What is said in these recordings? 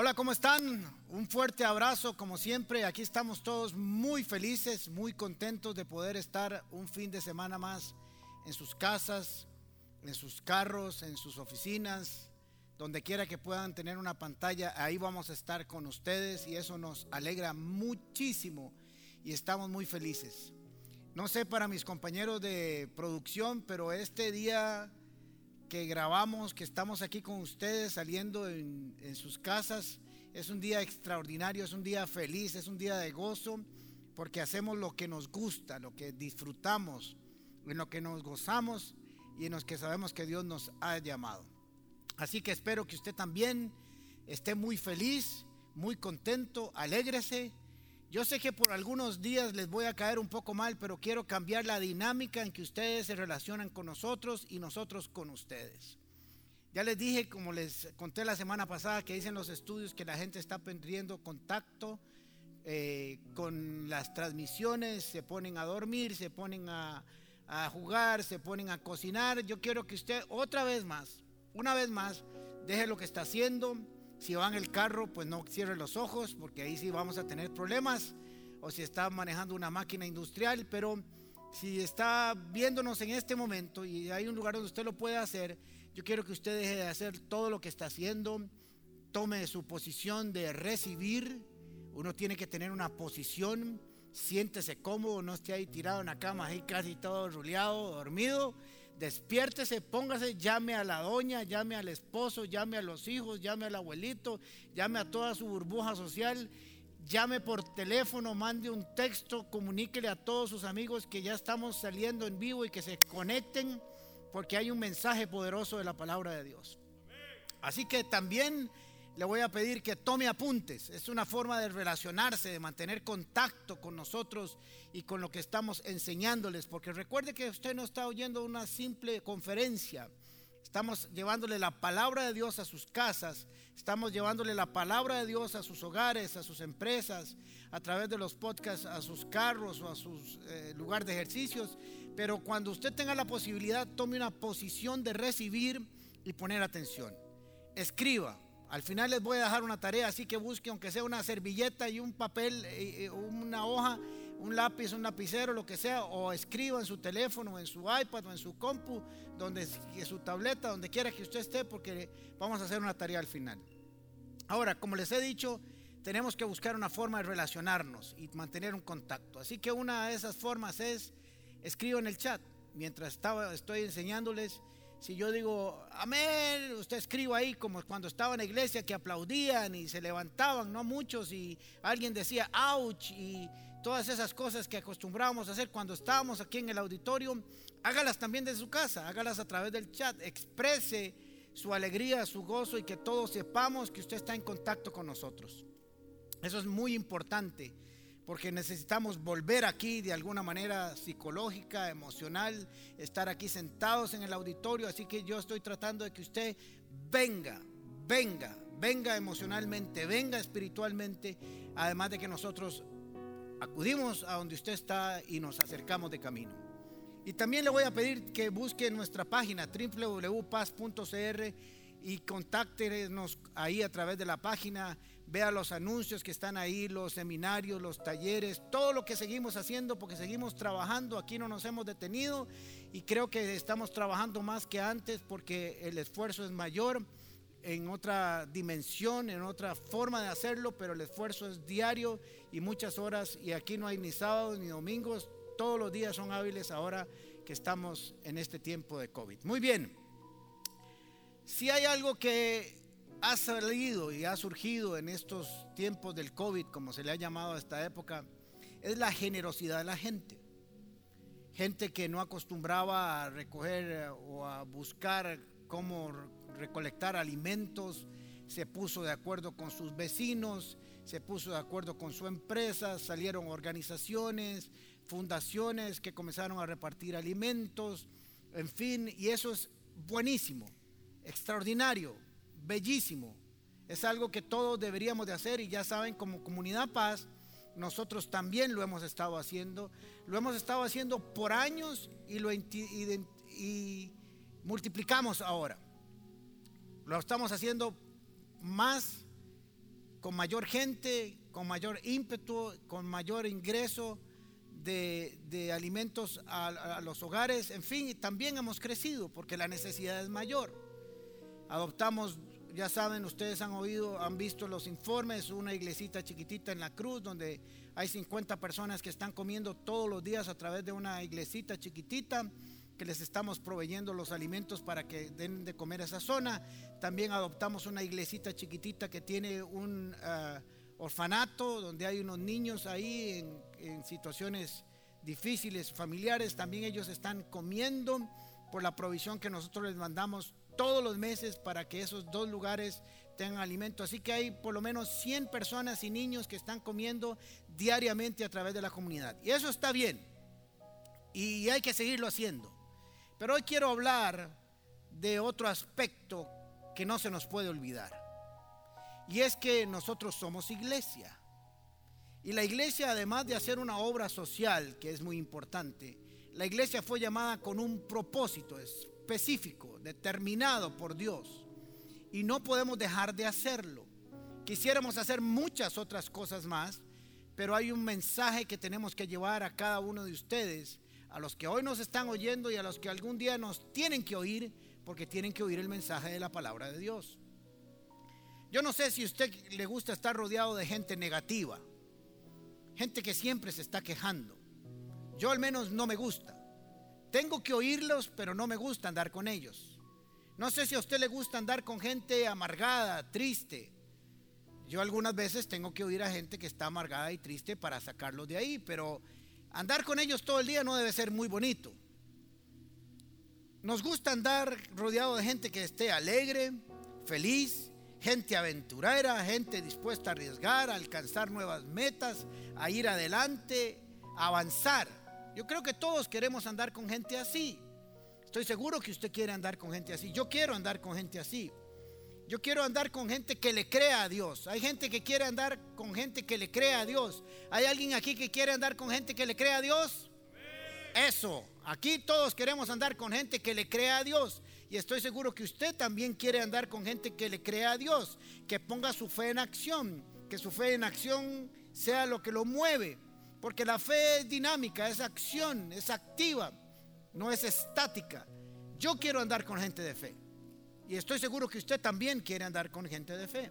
Hola, ¿cómo están? Un fuerte abrazo, como siempre. Aquí estamos todos muy felices, muy contentos de poder estar un fin de semana más en sus casas, en sus carros, en sus oficinas, donde quiera que puedan tener una pantalla. Ahí vamos a estar con ustedes y eso nos alegra muchísimo y estamos muy felices. No sé para mis compañeros de producción, pero este día que grabamos, que estamos aquí con ustedes saliendo en, sus casas. Es un día extraordinario, es un día feliz, es un día de gozo, porque hacemos lo que nos gusta, lo que disfrutamos, en lo que nos gozamos y en los que sabemos que Dios nos ha llamado. Así que espero que usted también esté muy feliz, muy contento, alégrese yo sé que por algunos días les voy a caer un poco mal, pero quiero cambiar la dinámica en que ustedes se relacionan con nosotros y nosotros con ustedes. Ya les dije, como les conté la semana pasada, que dicen los estudios que la gente está perdiendo contacto eh, con las transmisiones, se ponen a dormir, se ponen a, a jugar, se ponen a cocinar. Yo quiero que usted otra vez más, una vez más, deje lo que está haciendo, si va en el carro, pues no cierre los ojos, porque ahí sí vamos a tener problemas. O si está manejando una máquina industrial, pero si está viéndonos en este momento y hay un lugar donde usted lo puede hacer, yo quiero que usted deje de hacer todo lo que está haciendo, tome su posición de recibir. Uno tiene que tener una posición, siéntese cómodo, no esté ahí tirado en la cama, ahí casi todo ruleado, dormido despiértese, póngase, llame a la doña, llame al esposo, llame a los hijos, llame al abuelito, llame a toda su burbuja social, llame por teléfono, mande un texto, comuníquele a todos sus amigos que ya estamos saliendo en vivo y que se conecten porque hay un mensaje poderoso de la palabra de Dios. Así que también le voy a pedir que tome apuntes. Es una forma de relacionarse, de mantener contacto con nosotros y con lo que estamos enseñándoles. Porque recuerde que usted no está oyendo una simple conferencia. Estamos llevándole la palabra de Dios a sus casas. Estamos llevándole la palabra de Dios a sus hogares, a sus empresas, a través de los podcasts, a sus carros o a sus eh, lugares de ejercicios. Pero cuando usted tenga la posibilidad, tome una posición de recibir y poner atención. Escriba al final les voy a dejar una tarea, así que busque aunque sea una servilleta y un papel, eh, eh, una hoja, un lápiz, un lapicero, lo que sea, o escriba en su teléfono, en su iPad o en su compu, donde en su tableta, donde quiera que usted esté, porque vamos a hacer una tarea al final. Ahora, como les he dicho, tenemos que buscar una forma de relacionarnos y mantener un contacto. Así que una de esas formas es escribo en el chat. Mientras estaba, estoy enseñándoles, si yo digo, amén, usted escriba ahí como cuando estaba en la iglesia que aplaudían y se levantaban, no muchos, y alguien decía, ouch, y todas esas cosas que acostumbrábamos a hacer cuando estábamos aquí en el auditorio, hágalas también de su casa, hágalas a través del chat, exprese su alegría, su gozo y que todos sepamos que usted está en contacto con nosotros. Eso es muy importante porque necesitamos volver aquí de alguna manera psicológica, emocional, estar aquí sentados en el auditorio, así que yo estoy tratando de que usted venga, venga, venga emocionalmente, venga espiritualmente, además de que nosotros acudimos a donde usted está y nos acercamos de camino. Y también le voy a pedir que busque nuestra página www.paz.cr y contáctenos ahí a través de la página, vea los anuncios que están ahí, los seminarios, los talleres, todo lo que seguimos haciendo porque seguimos trabajando, aquí no nos hemos detenido y creo que estamos trabajando más que antes porque el esfuerzo es mayor en otra dimensión, en otra forma de hacerlo, pero el esfuerzo es diario y muchas horas y aquí no hay ni sábados ni domingos, todos los días son hábiles ahora que estamos en este tiempo de COVID. Muy bien. Si hay algo que ha salido y ha surgido en estos tiempos del COVID, como se le ha llamado a esta época, es la generosidad de la gente. Gente que no acostumbraba a recoger eh, o a buscar cómo recolectar alimentos, se puso de acuerdo con sus vecinos, se puso de acuerdo con su empresa, salieron organizaciones, fundaciones que comenzaron a repartir alimentos, en fin, y eso es buenísimo extraordinario, bellísimo. Es algo que todos deberíamos de hacer y ya saben, como comunidad paz, nosotros también lo hemos estado haciendo. Lo hemos estado haciendo por años y lo multiplicamos ahora. Lo estamos haciendo más con mayor gente, con mayor ímpetu, con mayor ingreso de, alimentos a, los hogares. En fin, también hemos crecido porque la necesidad es mayor. Adoptamos, ya saben, ustedes han oído, han visto los informes, una iglesita chiquitita en la cruz donde hay 50 personas que están comiendo todos los días a través de una iglesita chiquitita que les estamos proveyendo los alimentos para que den de comer a esa zona. También adoptamos una iglesita chiquitita que tiene un ah, orfanato donde hay unos niños ahí en, situaciones difíciles, familiares. También ellos están comiendo por la provisión que nosotros les mandamos todos los meses para que esos dos lugares tengan alimento. Así que hay por lo menos 100 personas y niños que están comiendo diariamente a través de la comunidad. Y eso está bien. Y hay que seguirlo haciendo. Pero hoy quiero hablar de otro aspecto que no se nos puede olvidar. Y es que nosotros somos iglesia. Y la iglesia, además de hacer una obra social, que es muy importante, la iglesia fue llamada con un propósito específico, determinado por Dios. Y no podemos dejar de hacerlo. Quisiéramos hacer muchas otras cosas más, pero hay un mensaje que tenemos que llevar a cada uno de ustedes a los que hoy nos están oyendo y a los que algún día nos tienen que oír, porque tienen que oír el mensaje de la palabra de Dios. Yo no sé si a usted le gusta estar rodeado de gente negativa, gente que siempre se está quejando. Yo al menos no me gusta. Tengo que oírlos, pero no me gusta andar con ellos. No sé si a usted le gusta andar con gente amargada, triste. Yo algunas veces tengo que oír a gente que está amargada y triste para sacarlos de ahí, pero Andar con ellos todo el día no debe ser muy bonito. Nos gusta andar rodeado de gente que esté alegre, feliz, gente aventurera, gente dispuesta a arriesgar, a alcanzar nuevas metas, a ir adelante, a avanzar. Yo creo que todos queremos andar con gente así. Estoy seguro que usted quiere andar con gente así. Yo quiero andar con gente así. Yo quiero andar con gente que le crea a Dios. Hay gente que quiere andar con gente que le crea a Dios. ¿Hay alguien aquí que quiere andar con gente que le crea a Dios? Eso. Aquí todos queremos andar con gente que le crea a Dios. Y estoy seguro que usted también quiere andar con gente que le crea a Dios. Que ponga su fe en acción. Que su fe en acción sea lo que lo mueve. Porque la fe es dinámica, es acción, es activa. No es estática. Yo quiero andar con gente de fe. Y estoy seguro que usted también quiere andar con gente de fe.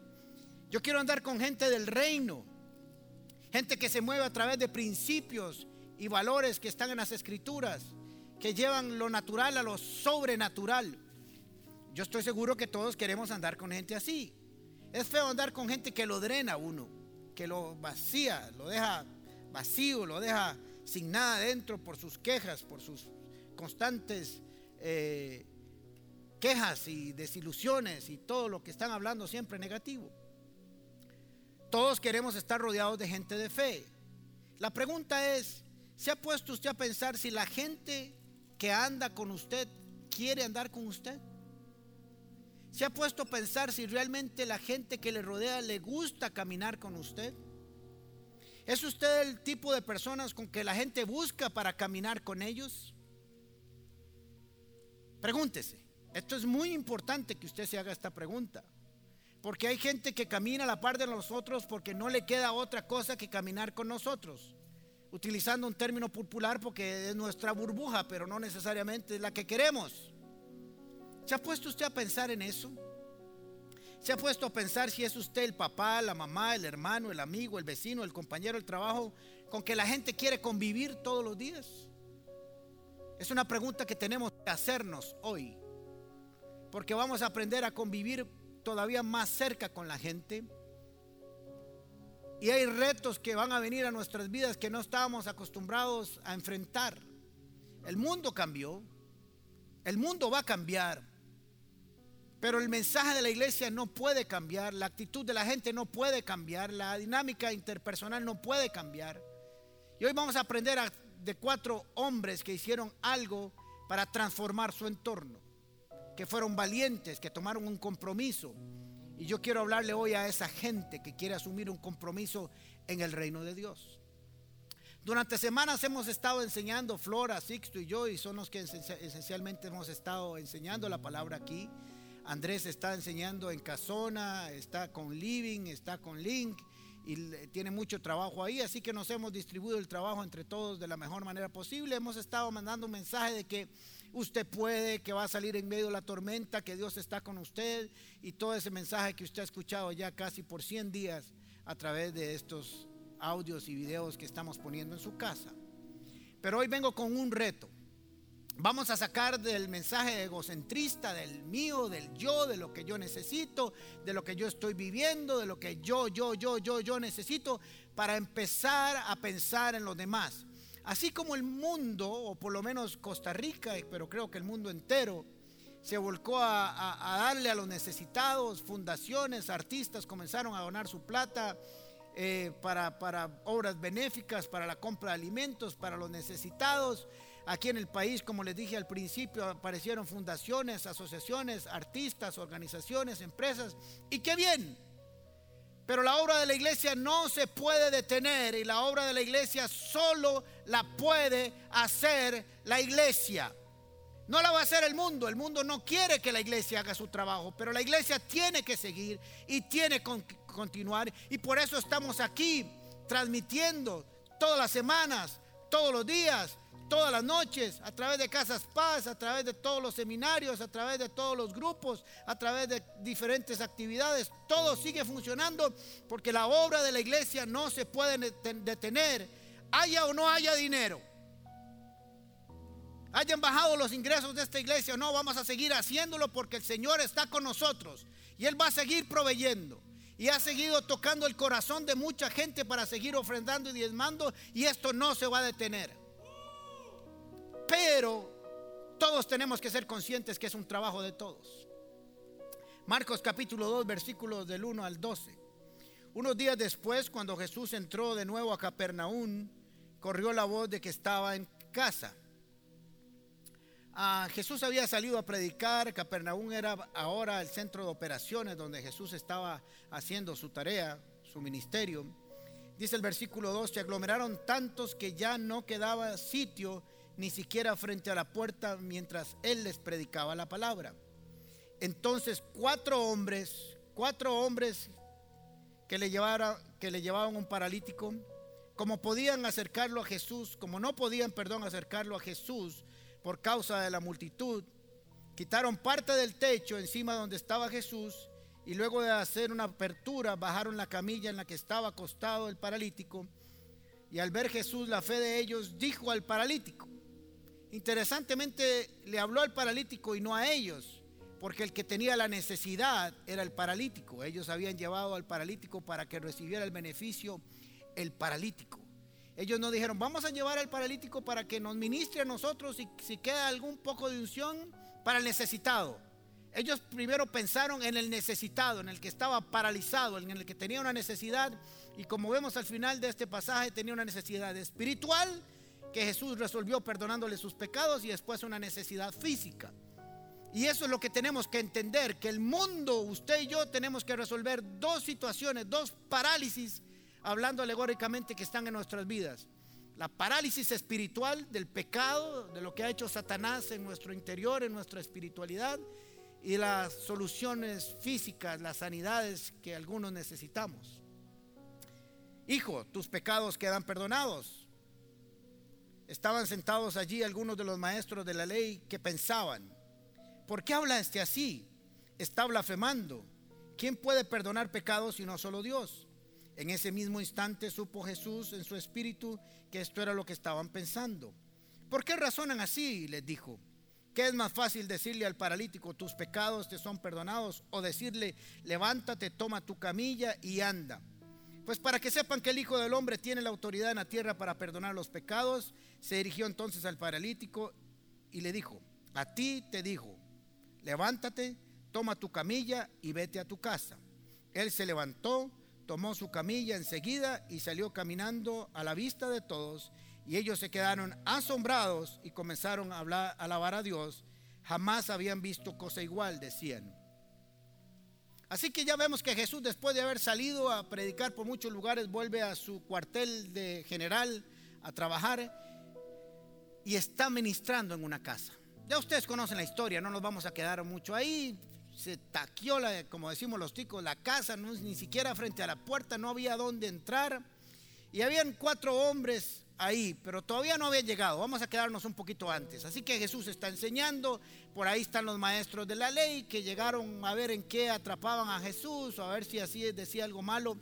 Yo quiero andar con gente del reino. Gente que se mueve a través de principios y valores que están en las escrituras. Que llevan lo natural a lo sobrenatural. Yo estoy seguro que todos queremos andar con gente así. Es feo andar con gente que lo drena uno. Que lo vacía, lo deja vacío, lo deja sin nada dentro por sus quejas, por sus constantes... Eh, quejas y desilusiones y todo lo que están hablando siempre negativo. Todos queremos estar rodeados de gente de fe. La pregunta es, ¿se ha puesto usted a pensar si la gente que anda con usted quiere andar con usted? ¿Se ha puesto a pensar si realmente la gente que le rodea le gusta caminar con usted? ¿Es usted el tipo de personas con que la gente busca para caminar con ellos? Pregúntese. Esto es muy importante que usted se haga esta pregunta. Porque hay gente que camina a la par de nosotros porque no le queda otra cosa que caminar con nosotros. Utilizando un término popular porque es nuestra burbuja, pero no necesariamente es la que queremos. ¿Se ha puesto usted a pensar en eso? ¿Se ha puesto a pensar si es usted el papá, la mamá, el hermano, el amigo, el vecino, el compañero, el trabajo con que la gente quiere convivir todos los días? Es una pregunta que tenemos que hacernos hoy porque vamos a aprender a convivir todavía más cerca con la gente. Y hay retos que van a venir a nuestras vidas que no estábamos acostumbrados a enfrentar. El mundo cambió, el mundo va a cambiar, pero el mensaje de la iglesia no puede cambiar, la actitud de la gente no puede cambiar, la dinámica interpersonal no puede cambiar. Y hoy vamos a aprender de cuatro hombres que hicieron algo para transformar su entorno que fueron valientes, que tomaron un compromiso. Y yo quiero hablarle hoy a esa gente que quiere asumir un compromiso en el reino de Dios. Durante semanas hemos estado enseñando, Flora, Sixto y yo, y son los que esencialmente hemos estado enseñando la palabra aquí, Andrés está enseñando en Casona, está con Living, está con Link y tiene mucho trabajo ahí, así que nos hemos distribuido el trabajo entre todos de la mejor manera posible. Hemos estado mandando un mensaje de que usted puede, que va a salir en medio de la tormenta, que Dios está con usted y todo ese mensaje que usted ha escuchado ya casi por 100 días a través de estos audios y videos que estamos poniendo en su casa. Pero hoy vengo con un reto. Vamos a sacar del mensaje egocentrista, del mío, del yo, de lo que yo necesito, de lo que yo estoy viviendo, de lo que yo, yo, yo, yo, yo necesito, para empezar a pensar en los demás. Así como el mundo, o por lo menos Costa Rica, pero creo que el mundo entero, se volcó a, darle a los necesitados, fundaciones, artistas comenzaron a donar su plata eh, para, para obras benéficas, para la compra de alimentos, para los necesitados. Aquí en el país, como les dije al principio, aparecieron fundaciones, asociaciones, artistas, organizaciones, empresas. Y qué bien. Pero la obra de la iglesia no se puede detener y la obra de la iglesia solo la puede hacer la iglesia. No la va a hacer el mundo. El mundo no quiere que la iglesia haga su trabajo, pero la iglesia tiene que seguir y tiene que continuar. Y por eso estamos aquí transmitiendo todas las semanas, todos los días, todas las noches, a través de Casas Paz, a través de todos los seminarios, a través de todos los grupos, a través de diferentes actividades. Todo sigue funcionando porque la obra de la iglesia no se puede detener, haya o no haya dinero. Hayan bajado los ingresos de esta iglesia o no, vamos a seguir haciéndolo porque el Señor está con nosotros y Él va a seguir proveyendo. Y ha seguido tocando el corazón de mucha gente para seguir ofrendando y diezmando y esto no se va a detener. Pero todos tenemos que ser conscientes que es un trabajo de todos. Marcos capítulo 2, versículos del 1 al 12. Unos días después, cuando Jesús entró de nuevo a Capernaum, corrió la voz de que estaba en casa. Ah, Jesús había salido a predicar, Capernaum era ahora el centro de operaciones donde Jesús estaba haciendo su tarea, su ministerio. Dice el versículo 2, se aglomeraron tantos que ya no quedaba sitio ni siquiera frente a la puerta mientras él les predicaba la palabra. Entonces cuatro hombres, cuatro hombres que le, que le llevaban un paralítico, como podían acercarlo a Jesús, como no podían, perdón, acercarlo a Jesús por causa de la multitud, quitaron parte del techo encima donde estaba Jesús y luego de hacer una apertura bajaron la camilla en la que estaba acostado el paralítico. Y al ver Jesús la fe de ellos, dijo al paralítico, Interesantemente le habló al paralítico y no a ellos, porque el que tenía la necesidad era el paralítico. Ellos habían llevado al paralítico para que recibiera el beneficio el paralítico. Ellos no dijeron, vamos a llevar al paralítico para que nos ministre a nosotros y si queda algún poco de unción para el necesitado. Ellos primero pensaron en el necesitado, en el que estaba paralizado, en el que tenía una necesidad. Y como vemos al final de este pasaje, tenía una necesidad espiritual que Jesús resolvió perdonándole sus pecados y después una necesidad física. Y eso es lo que tenemos que entender, que el mundo, usted y yo tenemos que resolver dos situaciones, dos parálisis, hablando alegóricamente que están en nuestras vidas. La parálisis espiritual del pecado, de lo que ha hecho Satanás en nuestro interior, en nuestra espiritualidad, y las soluciones físicas, las sanidades que algunos necesitamos. Hijo, tus pecados quedan perdonados. Estaban sentados allí algunos de los maestros de la ley que pensaban, ¿por qué habla este así? Está blasfemando. ¿Quién puede perdonar pecados si no solo Dios? En ese mismo instante supo Jesús en su espíritu que esto era lo que estaban pensando. ¿Por qué razonan así? les dijo. ¿Qué es más fácil decirle al paralítico, tus pecados te son perdonados? O decirle, levántate, toma tu camilla y anda. Pues para que sepan que el Hijo del Hombre tiene la autoridad en la tierra para perdonar los pecados, se dirigió entonces al paralítico y le dijo, a ti te dijo, levántate, toma tu camilla y vete a tu casa. Él se levantó, tomó su camilla enseguida y salió caminando a la vista de todos. Y ellos se quedaron asombrados y comenzaron a hablar, a alabar a Dios. Jamás habían visto cosa igual, decían. Así que ya vemos que Jesús después de haber salido a predicar por muchos lugares vuelve a su cuartel de general a trabajar y está ministrando en una casa. Ya ustedes conocen la historia, no nos vamos a quedar mucho ahí. se taqueó, la, como decimos los ticos, la casa, no, ni siquiera frente a la puerta, no había dónde entrar. Y habían cuatro hombres ahí, pero todavía no habían llegado. Vamos a quedarnos un poquito antes. Así que Jesús está enseñando, por ahí están los maestros de la ley que llegaron a ver en qué atrapaban a Jesús o a ver si así decía algo malo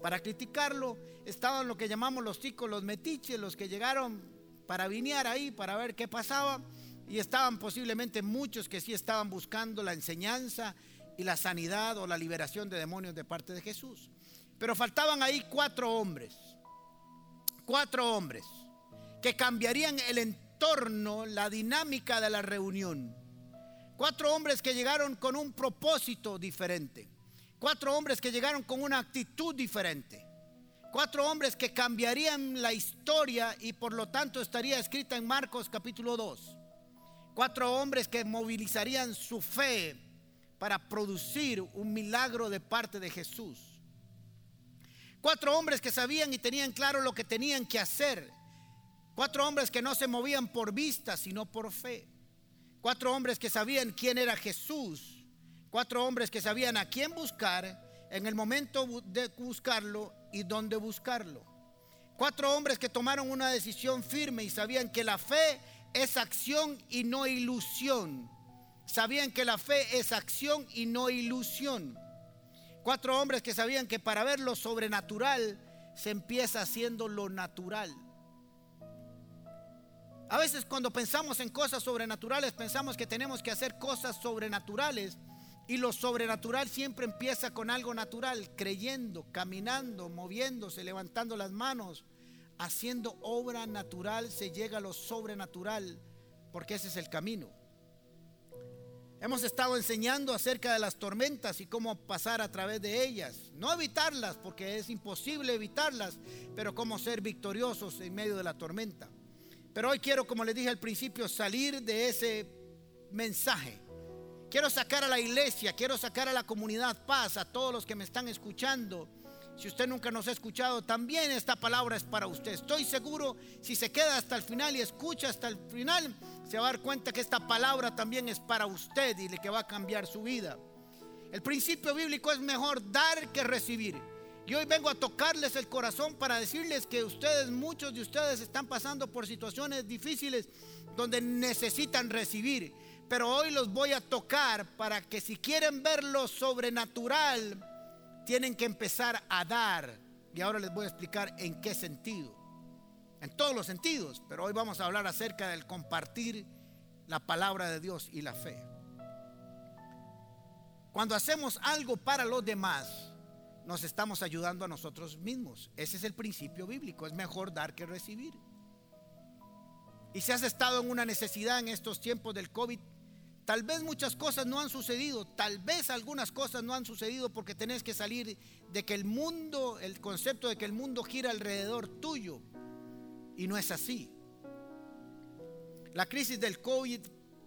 para criticarlo. Estaban lo que llamamos los ticos, los metiches, los que llegaron para vinear ahí, para ver qué pasaba. Y estaban posiblemente muchos que sí estaban buscando la enseñanza y la sanidad o la liberación de demonios de parte de Jesús. Pero faltaban ahí cuatro hombres cuatro hombres que cambiarían el entorno, la dinámica de la reunión. Cuatro hombres que llegaron con un propósito diferente. Cuatro hombres que llegaron con una actitud diferente. Cuatro hombres que cambiarían la historia y por lo tanto estaría escrita en Marcos capítulo 2. Cuatro hombres que movilizarían su fe para producir un milagro de parte de Jesús. Cuatro hombres que sabían y tenían claro lo que tenían que hacer. Cuatro hombres que no se movían por vista, sino por fe. Cuatro hombres que sabían quién era Jesús. Cuatro hombres que sabían a quién buscar en el momento de buscarlo y dónde buscarlo. Cuatro hombres que tomaron una decisión firme y sabían que la fe es acción y no ilusión. Sabían que la fe es acción y no ilusión. Cuatro hombres que sabían que para ver lo sobrenatural se empieza haciendo lo natural. A veces cuando pensamos en cosas sobrenaturales pensamos que tenemos que hacer cosas sobrenaturales y lo sobrenatural siempre empieza con algo natural, creyendo, caminando, moviéndose, levantando las manos, haciendo obra natural se llega a lo sobrenatural porque ese es el camino. Hemos estado enseñando acerca de las tormentas y cómo pasar a través de ellas. No evitarlas, porque es imposible evitarlas, pero cómo ser victoriosos en medio de la tormenta. Pero hoy quiero, como les dije al principio, salir de ese mensaje. Quiero sacar a la iglesia, quiero sacar a la comunidad paz, a todos los que me están escuchando si usted nunca nos ha escuchado, también esta palabra es para usted. Estoy seguro, si se queda hasta el final y escucha hasta el final, se va a dar cuenta que esta palabra también es para usted y que va a cambiar su vida. El principio bíblico es mejor dar que recibir. Y hoy vengo a tocarles el corazón para decirles que ustedes, muchos de ustedes están pasando por situaciones difíciles donde necesitan recibir. Pero hoy los voy a tocar para que si quieren ver lo sobrenatural, tienen que empezar a dar. Y ahora les voy a explicar en qué sentido. En todos los sentidos. Pero hoy vamos a hablar acerca del compartir la palabra de Dios y la fe. Cuando hacemos algo para los demás, nos estamos ayudando a nosotros mismos. Ese es el principio bíblico. Es mejor dar que recibir. Y si has estado en una necesidad en estos tiempos del COVID, Tal vez muchas cosas no han sucedido, tal vez algunas cosas no han sucedido porque tenés que salir de que el mundo, el concepto de que el mundo gira alrededor tuyo. Y no es así. La crisis del COVID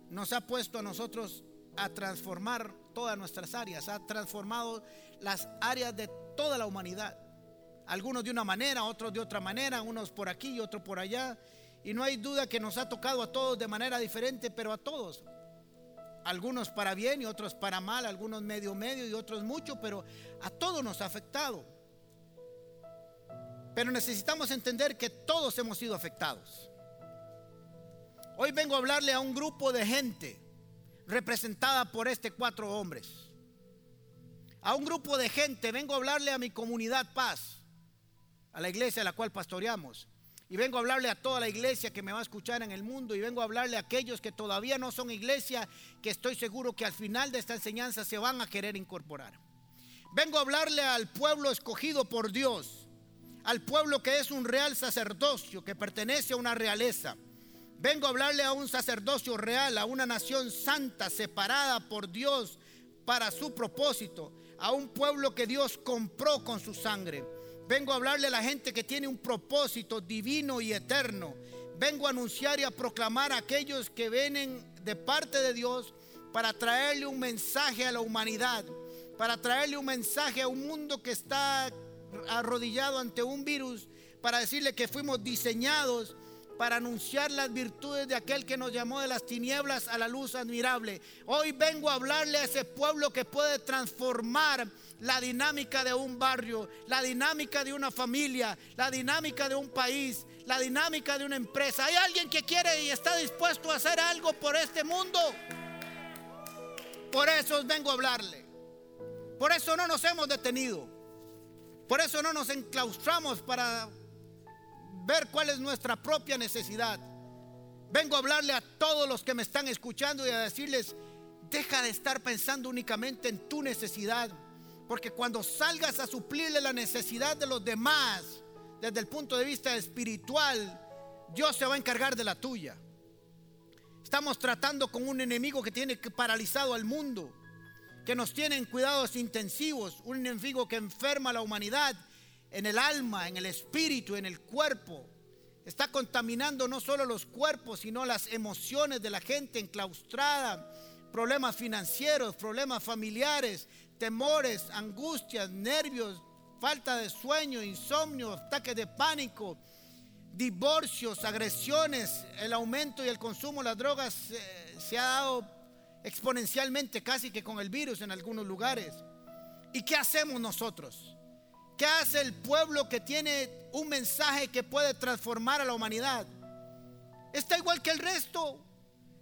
nos ha puesto a nosotros a transformar todas nuestras áreas, ha transformado las áreas de toda la humanidad. Algunos de una manera, otros de otra manera, unos por aquí y otros por allá. Y no hay duda que nos ha tocado a todos de manera diferente, pero a todos algunos para bien y otros para mal, algunos medio medio y otros mucho, pero a todos nos ha afectado. Pero necesitamos entender que todos hemos sido afectados. Hoy vengo a hablarle a un grupo de gente representada por este cuatro hombres. A un grupo de gente, vengo a hablarle a mi comunidad paz, a la iglesia a la cual pastoreamos. Y vengo a hablarle a toda la iglesia que me va a escuchar en el mundo y vengo a hablarle a aquellos que todavía no son iglesia, que estoy seguro que al final de esta enseñanza se van a querer incorporar. Vengo a hablarle al pueblo escogido por Dios, al pueblo que es un real sacerdocio, que pertenece a una realeza. Vengo a hablarle a un sacerdocio real, a una nación santa, separada por Dios para su propósito, a un pueblo que Dios compró con su sangre Vengo a hablarle a la gente que tiene un propósito divino y eterno. Vengo a anunciar y a proclamar a aquellos que vienen de parte de Dios para traerle un mensaje a la humanidad, para traerle un mensaje a un mundo que está arrodillado ante un virus, para decirle que fuimos diseñados para anunciar las virtudes de aquel que nos llamó de las tinieblas a la luz admirable. Hoy vengo a hablarle a ese pueblo que puede transformar la dinámica de un barrio, la dinámica de una familia, la dinámica de un país, la dinámica de una empresa. Hay alguien que quiere y está dispuesto a hacer algo por este mundo. Por eso vengo a hablarle. Por eso no nos hemos detenido. Por eso no nos enclaustramos para ver cuál es nuestra propia necesidad. Vengo a hablarle a todos los que me están escuchando y a decirles, deja de estar pensando únicamente en tu necesidad, porque cuando salgas a suplirle la necesidad de los demás, desde el punto de vista espiritual, Dios se va a encargar de la tuya. Estamos tratando con un enemigo que tiene paralizado al mundo, que nos tiene en cuidados intensivos, un enemigo que enferma a la humanidad en el alma, en el espíritu, en el cuerpo. Está contaminando no solo los cuerpos, sino las emociones de la gente enclaustrada, problemas financieros, problemas familiares, temores, angustias, nervios, falta de sueño, insomnio, ataques de pánico, divorcios, agresiones, el aumento y el consumo de las drogas eh, se ha dado exponencialmente casi que con el virus en algunos lugares. ¿Y qué hacemos nosotros? ¿Qué hace el pueblo que tiene un mensaje que puede transformar a la humanidad? Está igual que el resto.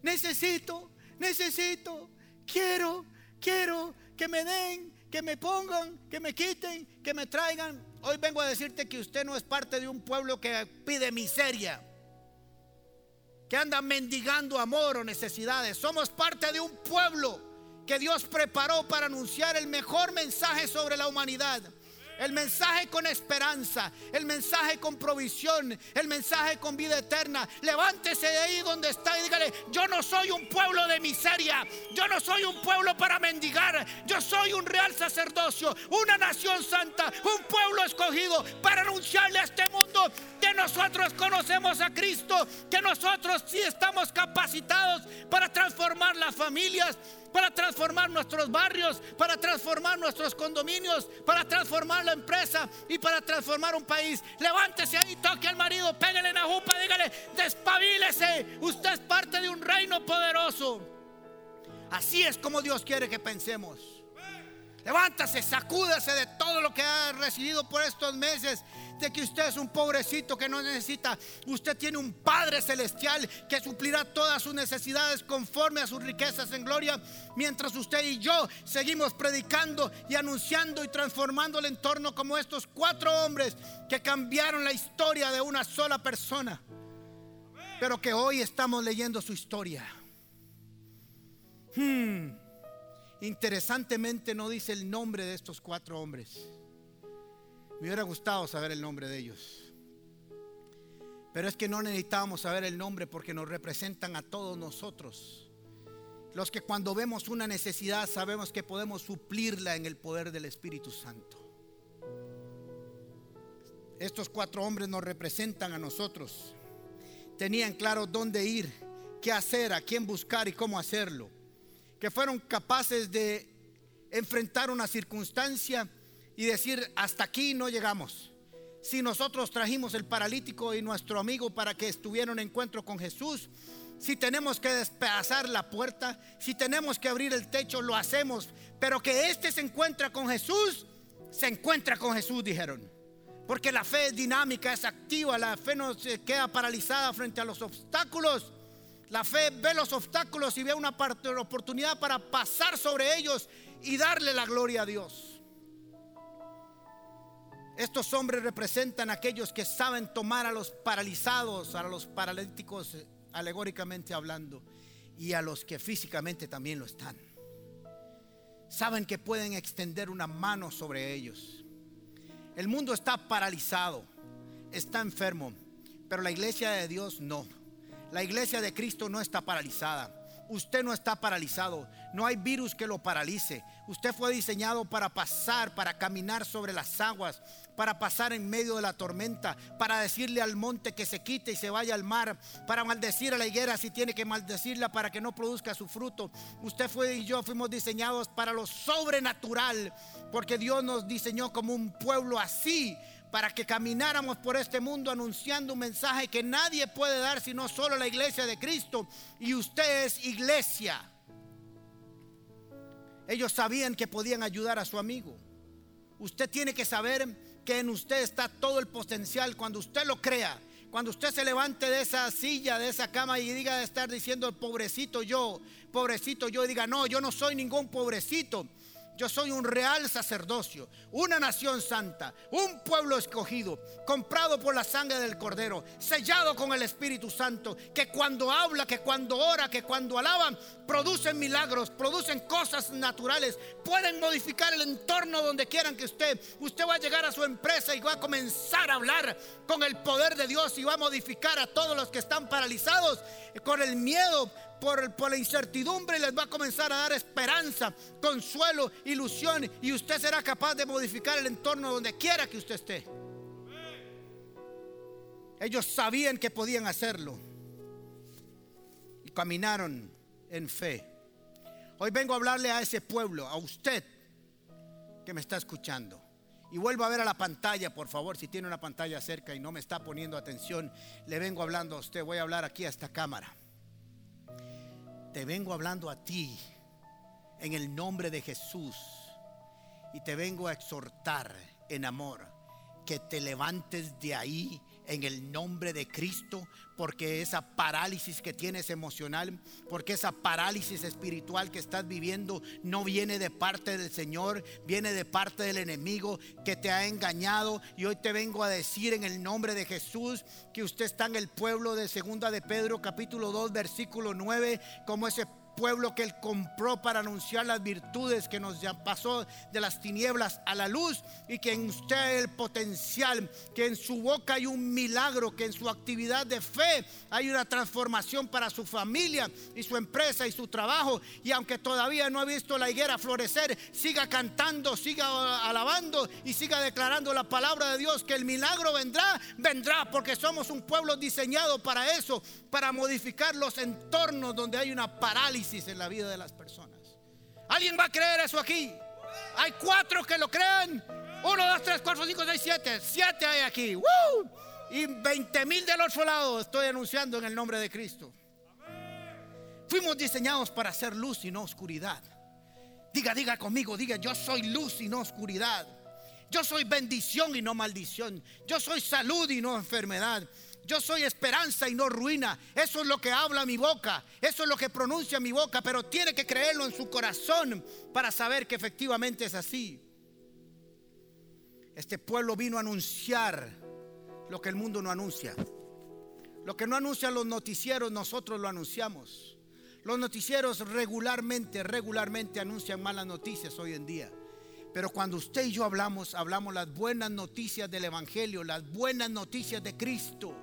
Necesito, necesito, quiero, quiero que me den, que me pongan, que me quiten, que me traigan. Hoy vengo a decirte que usted no es parte de un pueblo que pide miseria, que anda mendigando amor o necesidades. Somos parte de un pueblo que Dios preparó para anunciar el mejor mensaje sobre la humanidad el mensaje con esperanza, el mensaje con provisión, el mensaje con vida eterna. Levántese de ahí donde está y dígale, yo no soy un pueblo de miseria, yo no soy un pueblo para mendigar, yo soy un real sacerdocio, una nación santa, un pueblo escogido para anunciarle a este mundo que nosotros conocemos a Cristo, que nosotros sí estamos capacitados para transformar las familias, para transformar nuestros barrios, para transformar nuestros condominios, para transformar la empresa y para transformar un país. Levántese ahí, toque al marido, pégale en la jupa, dígale, despabilese, usted es parte de un reino poderoso. Así es como Dios quiere que pensemos. Levántase, sacúdase de todo lo que ha recibido por estos meses. De que usted es un pobrecito que no necesita. Usted tiene un Padre celestial que suplirá todas sus necesidades conforme a sus riquezas en gloria. Mientras usted y yo seguimos predicando y anunciando y transformando el entorno como estos cuatro hombres que cambiaron la historia de una sola persona. Pero que hoy estamos leyendo su historia. Hmm. Interesantemente no dice el nombre de estos cuatro hombres. Me hubiera gustado saber el nombre de ellos. Pero es que no necesitábamos saber el nombre porque nos representan a todos nosotros. Los que cuando vemos una necesidad sabemos que podemos suplirla en el poder del Espíritu Santo. Estos cuatro hombres nos representan a nosotros. Tenían claro dónde ir, qué hacer, a quién buscar y cómo hacerlo que fueron capaces de enfrentar una circunstancia y decir, hasta aquí no llegamos. Si nosotros trajimos el paralítico y nuestro amigo para que estuviera en encuentro con Jesús, si tenemos que despedazar la puerta, si tenemos que abrir el techo, lo hacemos. Pero que éste se encuentra con Jesús, se encuentra con Jesús, dijeron. Porque la fe es dinámica, es activa, la fe no se queda paralizada frente a los obstáculos. La fe ve los obstáculos y ve una oportunidad para pasar sobre ellos y darle la gloria a Dios. Estos hombres representan a aquellos que saben tomar a los paralizados, a los paralíticos eh, alegóricamente hablando, y a los que físicamente también lo están. Saben que pueden extender una mano sobre ellos. El mundo está paralizado, está enfermo, pero la iglesia de Dios no. La iglesia de Cristo no está paralizada. Usted no está paralizado. No hay virus que lo paralice. Usted fue diseñado para pasar, para caminar sobre las aguas, para pasar en medio de la tormenta, para decirle al monte que se quite y se vaya al mar, para maldecir a la higuera si tiene que maldecirla para que no produzca su fruto. Usted fue y yo fuimos diseñados para lo sobrenatural, porque Dios nos diseñó como un pueblo así para que camináramos por este mundo anunciando un mensaje que nadie puede dar sino solo la iglesia de Cristo. Y usted es iglesia. Ellos sabían que podían ayudar a su amigo. Usted tiene que saber que en usted está todo el potencial. Cuando usted lo crea, cuando usted se levante de esa silla, de esa cama y diga de estar diciendo, pobrecito yo, pobrecito yo, y diga, no, yo no soy ningún pobrecito. Yo soy un real sacerdocio, una nación santa, un pueblo escogido, comprado por la sangre del Cordero, sellado con el Espíritu Santo, que cuando habla, que cuando ora, que cuando alaba, producen milagros, producen cosas naturales, pueden modificar el entorno donde quieran que esté. Usted va a llegar a su empresa y va a comenzar a hablar con el poder de Dios y va a modificar a todos los que están paralizados con el miedo por, la incertidumbre les va a comenzar a dar esperanza, consuelo, ilusión y usted será capaz de modificar el entorno donde quiera que usted esté. Ellos sabían que podían hacerlo y caminaron en fe. Hoy vengo a hablarle a ese pueblo, a usted que me está escuchando. Y vuelvo a ver a la pantalla, por favor, si tiene una pantalla cerca y no me está poniendo atención, le vengo hablando a usted, voy a hablar aquí a esta cámara te vengo hablando a ti en el nombre de Jesús y te vengo a exhortar en amor que te levantes de ahí en el nombre de Cristo, porque esa parálisis que tienes emocional, porque esa parálisis espiritual que estás viviendo no viene de parte del Señor, viene de parte del enemigo que te ha engañado. Y hoy te vengo a decir en el nombre de Jesús que usted está en el pueblo de Segunda de Pedro capítulo 2 versículo 9 como ese pueblo que Él compró para anunciar las virtudes que nos pasó de las tinieblas a la luz y que en usted el potencial, que en su boca hay un milagro, que en su actividad de fe hay una transformación para su familia y su empresa y su trabajo. Y aunque todavía no ha visto la higuera florecer, siga cantando, siga alabando y siga declarando la palabra de Dios, que el milagro vendrá, vendrá, porque somos un pueblo diseñado para eso, para modificar los entornos donde hay una parálisis en la vida de las personas. ¿Alguien va a creer eso aquí? Hay cuatro que lo crean. Uno, dos, tres, cuatro, cinco, seis, siete. Siete hay aquí. Y 20 mil del otro lado estoy anunciando en el nombre de Cristo. Fuimos diseñados para hacer luz y no oscuridad. Diga, diga conmigo, diga, yo soy luz y no oscuridad. Yo soy bendición y no maldición. Yo soy salud y no enfermedad. Yo soy esperanza y no ruina. Eso es lo que habla mi boca. Eso es lo que pronuncia mi boca. Pero tiene que creerlo en su corazón para saber que efectivamente es así. Este pueblo vino a anunciar lo que el mundo no anuncia. Lo que no anuncian los noticieros, nosotros lo anunciamos. Los noticieros regularmente, regularmente anuncian malas noticias hoy en día. Pero cuando usted y yo hablamos, hablamos las buenas noticias del Evangelio, las buenas noticias de Cristo.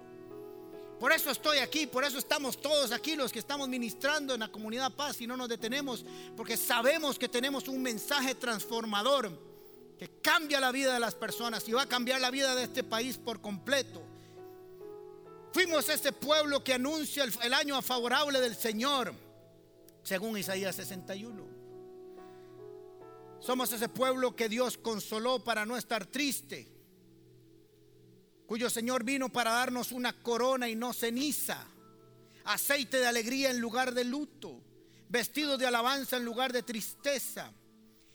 Por eso estoy aquí, por eso estamos todos aquí los que estamos ministrando en la comunidad paz y no nos detenemos, porque sabemos que tenemos un mensaje transformador que cambia la vida de las personas y va a cambiar la vida de este país por completo. Fuimos ese pueblo que anuncia el, año favorable del Señor, según Isaías 61. Somos ese pueblo que Dios consoló para no estar triste cuyo Señor vino para darnos una corona y no ceniza, aceite de alegría en lugar de luto, vestido de alabanza en lugar de tristeza.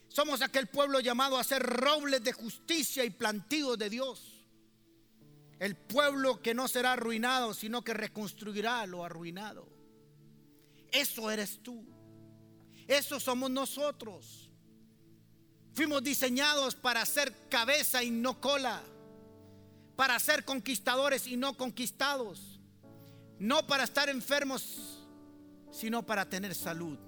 Somos aquel pueblo llamado a ser robles de justicia y plantíos de Dios. El pueblo que no será arruinado, sino que reconstruirá lo arruinado. Eso eres tú. Eso somos nosotros. Fuimos diseñados para ser cabeza y no cola para ser conquistadores y no conquistados. No para estar enfermos, sino para tener salud.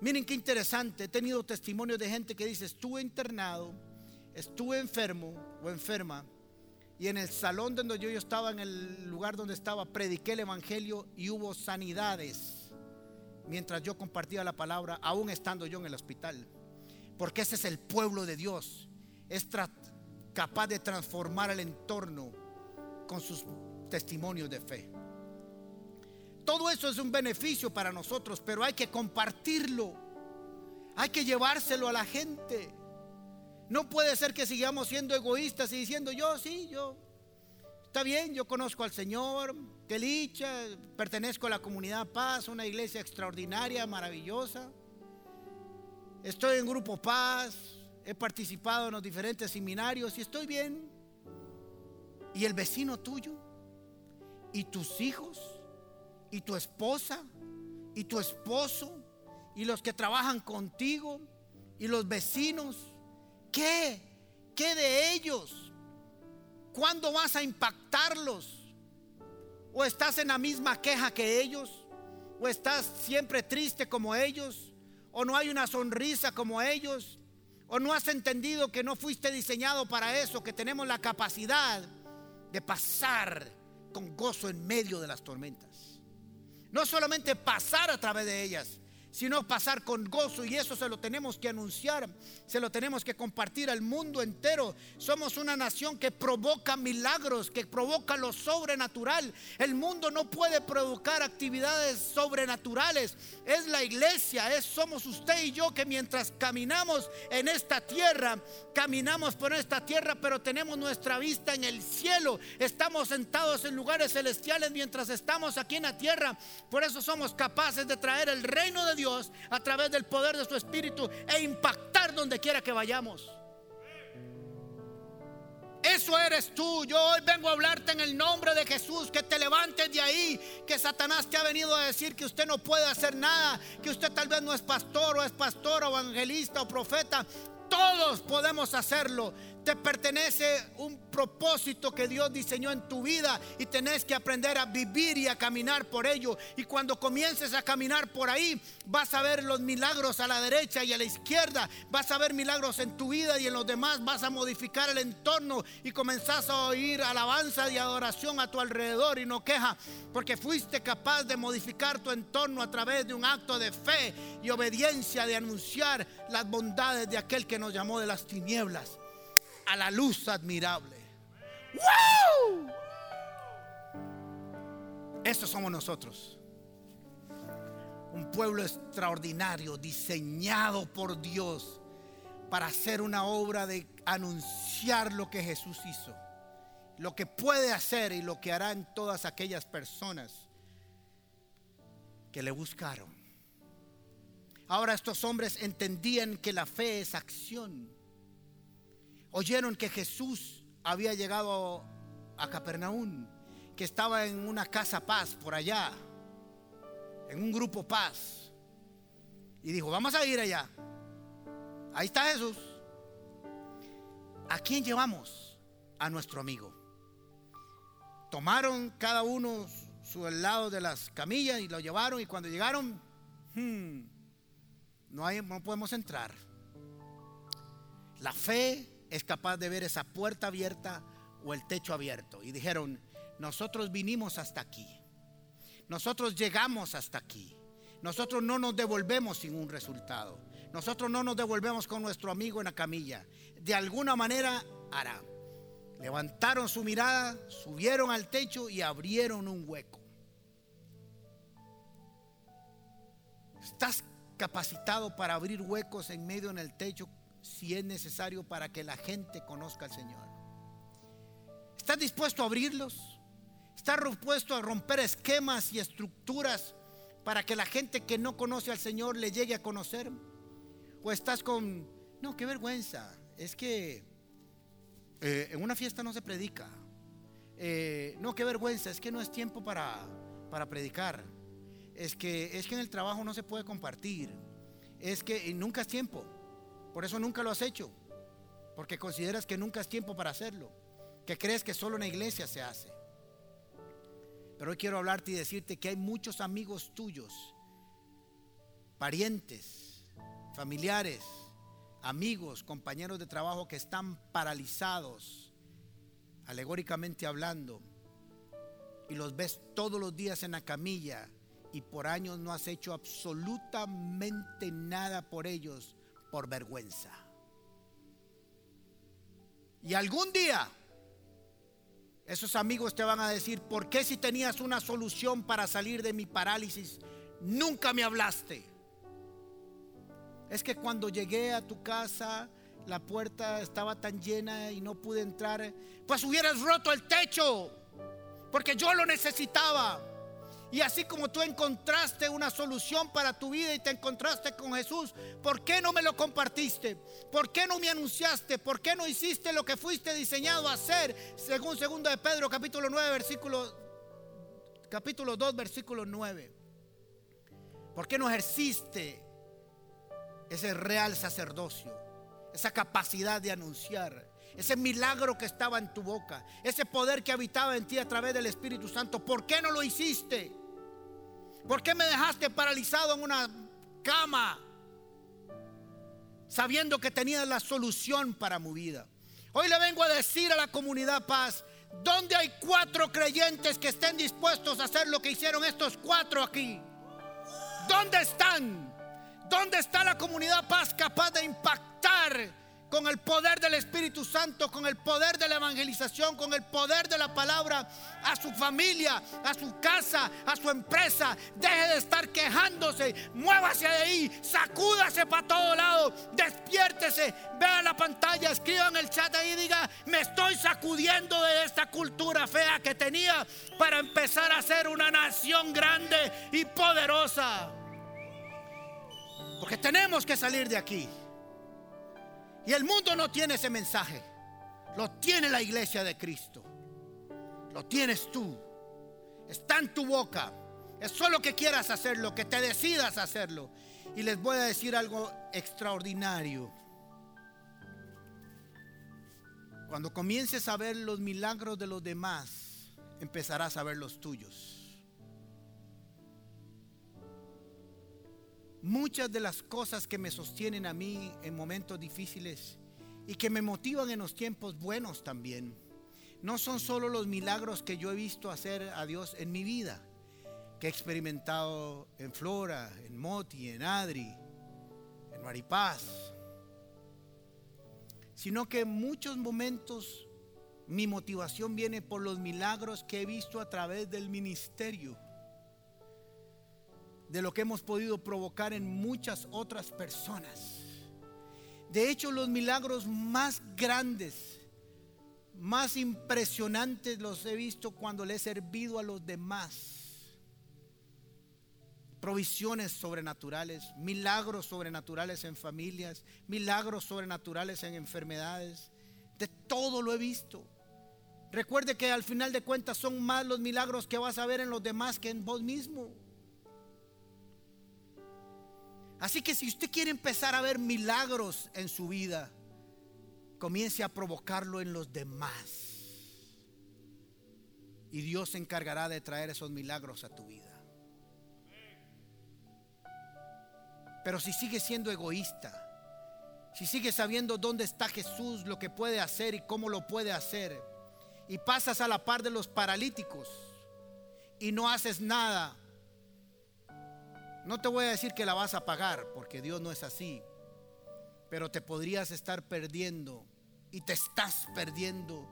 Miren qué interesante, he tenido testimonio de gente que dice, estuve internado, estuve enfermo o enferma, y en el salón donde yo, yo estaba, en el lugar donde estaba, prediqué el Evangelio y hubo sanidades mientras yo compartía la palabra, aún estando yo en el hospital. Porque ese es el pueblo de Dios. Es, capaz de transformar el entorno con sus testimonios de fe. Todo eso es un beneficio para nosotros, pero hay que compartirlo. Hay que llevárselo a la gente. No puede ser que sigamos siendo egoístas y diciendo, yo sí, yo, está bien, yo conozco al Señor, que licha, pertenezco a la comunidad Paz, una iglesia extraordinaria, maravillosa. Estoy en Grupo Paz, he participado en los diferentes seminarios y estoy bien. ¿Y el vecino tuyo? ¿Y tus hijos? ¿Y tu esposa? ¿Y tu esposo? ¿Y los que trabajan contigo? ¿Y los vecinos? ¿Qué? ¿Qué de ellos? ¿Cuándo vas a impactarlos? ¿O estás en la misma queja que ellos? ¿O estás siempre triste como ellos? ¿O no hay una sonrisa como ellos? ¿O no has entendido que no fuiste diseñado para eso? Que tenemos la capacidad de pasar con gozo en medio de las tormentas. No solamente pasar a través de ellas, sino pasar con gozo y eso se lo tenemos que anunciar, se lo tenemos que compartir al mundo entero. Somos una nación que provoca milagros, que provoca lo sobrenatural. El mundo no puede provocar actividades sobrenaturales. Es la iglesia, es somos usted y yo que mientras caminamos en esta tierra, caminamos por esta tierra, pero tenemos nuestra vista en el cielo. Estamos sentados en lugares celestiales mientras estamos aquí en la tierra. Por eso somos capaces de traer el reino de Dios a través del poder de su Espíritu e impactar donde quiera que vayamos. Eso eres tú. Yo hoy vengo a hablarte en el nombre de Jesús. Que te levantes de ahí. Que Satanás te ha venido a decir que usted no puede hacer nada. Que usted tal vez no es pastor o es pastor o evangelista o profeta. Todos podemos hacerlo. Te pertenece un propósito que Dios diseñó en tu vida y tenés que aprender a vivir y a caminar por ello. Y cuando comiences a caminar por ahí, vas a ver los milagros a la derecha y a la izquierda. Vas a ver milagros en tu vida y en los demás. Vas a modificar el entorno y comenzás a oír alabanza y adoración a tu alrededor y no queja, porque fuiste capaz de modificar tu entorno a través de un acto de fe y obediencia de anunciar las bondades de aquel que nos llamó de las tinieblas a la luz admirable. ¡Wow! Eso somos nosotros. Un pueblo extraordinario, diseñado por Dios para hacer una obra de anunciar lo que Jesús hizo, lo que puede hacer y lo que hará en todas aquellas personas que le buscaron. Ahora estos hombres entendían que la fe es acción oyeron que Jesús había llegado a Capernaum, que estaba en una casa paz por allá, en un grupo paz. Y dijo, vamos a ir allá. Ahí está Jesús. ¿A quién llevamos? A nuestro amigo. Tomaron cada uno su lado de las camillas y lo llevaron y cuando llegaron, hmm, no, hay, no podemos entrar. La fe es capaz de ver esa puerta abierta o el techo abierto. Y dijeron, nosotros vinimos hasta aquí. Nosotros llegamos hasta aquí. Nosotros no nos devolvemos sin un resultado. Nosotros no nos devolvemos con nuestro amigo en la camilla. De alguna manera hará. Levantaron su mirada, subieron al techo y abrieron un hueco. ¿Estás capacitado para abrir huecos en medio en el techo si es necesario para que la gente conozca al Señor. ¿Estás dispuesto a abrirlos? ¿Estás dispuesto a romper esquemas y estructuras para que la gente que no conoce al Señor le llegue a conocer? ¿O estás con, no, qué vergüenza, es que eh, en una fiesta no se predica? Eh, no, qué vergüenza, es que no es tiempo para, para predicar. Es que, es que en el trabajo no se puede compartir. Es que nunca es tiempo. Por eso nunca lo has hecho. Porque consideras que nunca es tiempo para hacerlo. Que crees que solo en la iglesia se hace. Pero hoy quiero hablarte y decirte que hay muchos amigos tuyos, parientes, familiares, amigos, compañeros de trabajo que están paralizados, alegóricamente hablando, y los ves todos los días en la camilla y por años no has hecho absolutamente nada por ellos por vergüenza. Y algún día esos amigos te van a decir, ¿por qué si tenías una solución para salir de mi parálisis, nunca me hablaste? Es que cuando llegué a tu casa la puerta estaba tan llena y no pude entrar, pues hubieras roto el techo, porque yo lo necesitaba. Y así como tú encontraste una solución para tu vida y te encontraste con Jesús, ¿por qué no me lo compartiste? ¿Por qué no me anunciaste? ¿Por qué no hiciste lo que fuiste diseñado a hacer? Según segundo de Pedro capítulo 9 versículo capítulo 2 versículo 9. ¿Por qué no ejerciste ese real sacerdocio? Esa capacidad de anunciar, ese milagro que estaba en tu boca, ese poder que habitaba en ti a través del Espíritu Santo. ¿Por qué no lo hiciste? ¿Por qué me dejaste paralizado en una cama sabiendo que tenía la solución para mi vida? Hoy le vengo a decir a la comunidad paz, ¿dónde hay cuatro creyentes que estén dispuestos a hacer lo que hicieron estos cuatro aquí? ¿Dónde están? ¿Dónde está la comunidad paz capaz de impactar con el poder del Espíritu Santo, con el poder de la evangelización, con el poder de la palabra a su familia, a su casa, a su empresa. Deje de estar quejándose, muévase de ahí, sacúdase para todo lado, despiértese, vea la pantalla, escriba en el chat ahí y diga, me estoy sacudiendo de esta cultura fea que tenía para empezar a ser una nación grande y poderosa. Porque tenemos que salir de aquí. Y el mundo no tiene ese mensaje. Lo tiene la iglesia de Cristo. Lo tienes tú. Está en tu boca. Es solo que quieras hacerlo, que te decidas hacerlo. Y les voy a decir algo extraordinario. Cuando comiences a ver los milagros de los demás, empezarás a ver los tuyos. Muchas de las cosas que me sostienen a mí en momentos difíciles y que me motivan en los tiempos buenos también, no son solo los milagros que yo he visto hacer a Dios en mi vida, que he experimentado en Flora, en Moti, en Adri, en Maripaz, sino que en muchos momentos mi motivación viene por los milagros que he visto a través del ministerio de lo que hemos podido provocar en muchas otras personas. De hecho, los milagros más grandes, más impresionantes los he visto cuando le he servido a los demás. Provisiones sobrenaturales, milagros sobrenaturales en familias, milagros sobrenaturales en enfermedades. De todo lo he visto. Recuerde que al final de cuentas son más los milagros que vas a ver en los demás que en vos mismo. Así que si usted quiere empezar a ver milagros en su vida, comience a provocarlo en los demás. Y Dios se encargará de traer esos milagros a tu vida. Pero si sigue siendo egoísta, si sigue sabiendo dónde está Jesús, lo que puede hacer y cómo lo puede hacer, y pasas a la par de los paralíticos y no haces nada no te voy a decir que la vas a pagar, porque Dios no es así. Pero te podrías estar perdiendo y te estás perdiendo